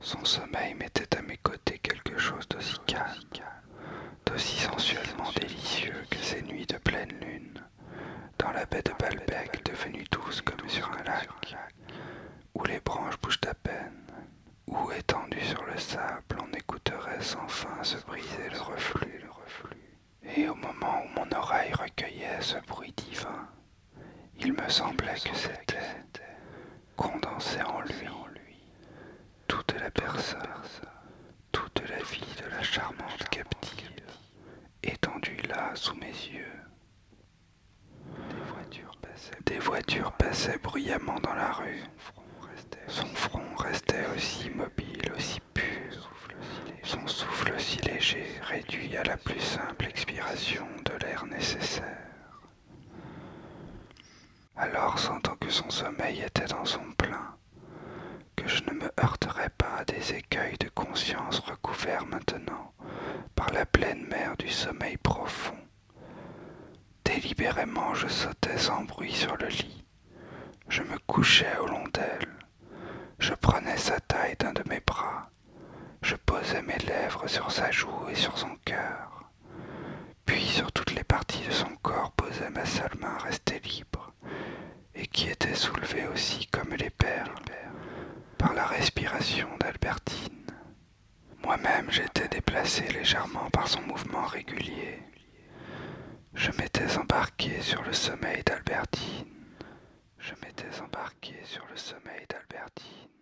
Son sommeil mettait à mes côtés quelque chose d'aussi calme, d'aussi sensuellement délicieux que ces nuits de pleine lune, dans la baie de Balbec devenue douce comme sur un lac, où les branches bougent à peine, où étendu sur le sable on écouterait sans fin se briser le reflux, le reflux. Et au moment où mon oreille recueillait ce bruit divin, il me semblait que c'était condensé en toute la vie de la charmante captive, étendue là sous mes yeux. Des voitures passaient, bruyamment dans la rue. Son front restait aussi mobile, aussi pur, son souffle aussi léger, réduit à la plus simple expiration de l'air nécessaire. Alors, sentant que son sommeil était dans son plein, que je ne me heurterais pas écueils de conscience recouverts maintenant par la pleine mer du sommeil profond, délibérément je sautais sans bruit sur le lit, je me couchais au long d'elle, je prenais sa taille d'un de mes bras, je posais mes lèvres sur sa joue et sur son cœur, puis sur toutes les parties de son corps posais ma seule main restée libre, et qui était soulevée aussi comme les perles par la respiration d'Albertine. Moi-même j'étais déplacé légèrement par son mouvement régulier. Je m'étais embarqué sur le sommeil d'Albertine. Je m'étais embarqué sur le sommeil d'Albertine.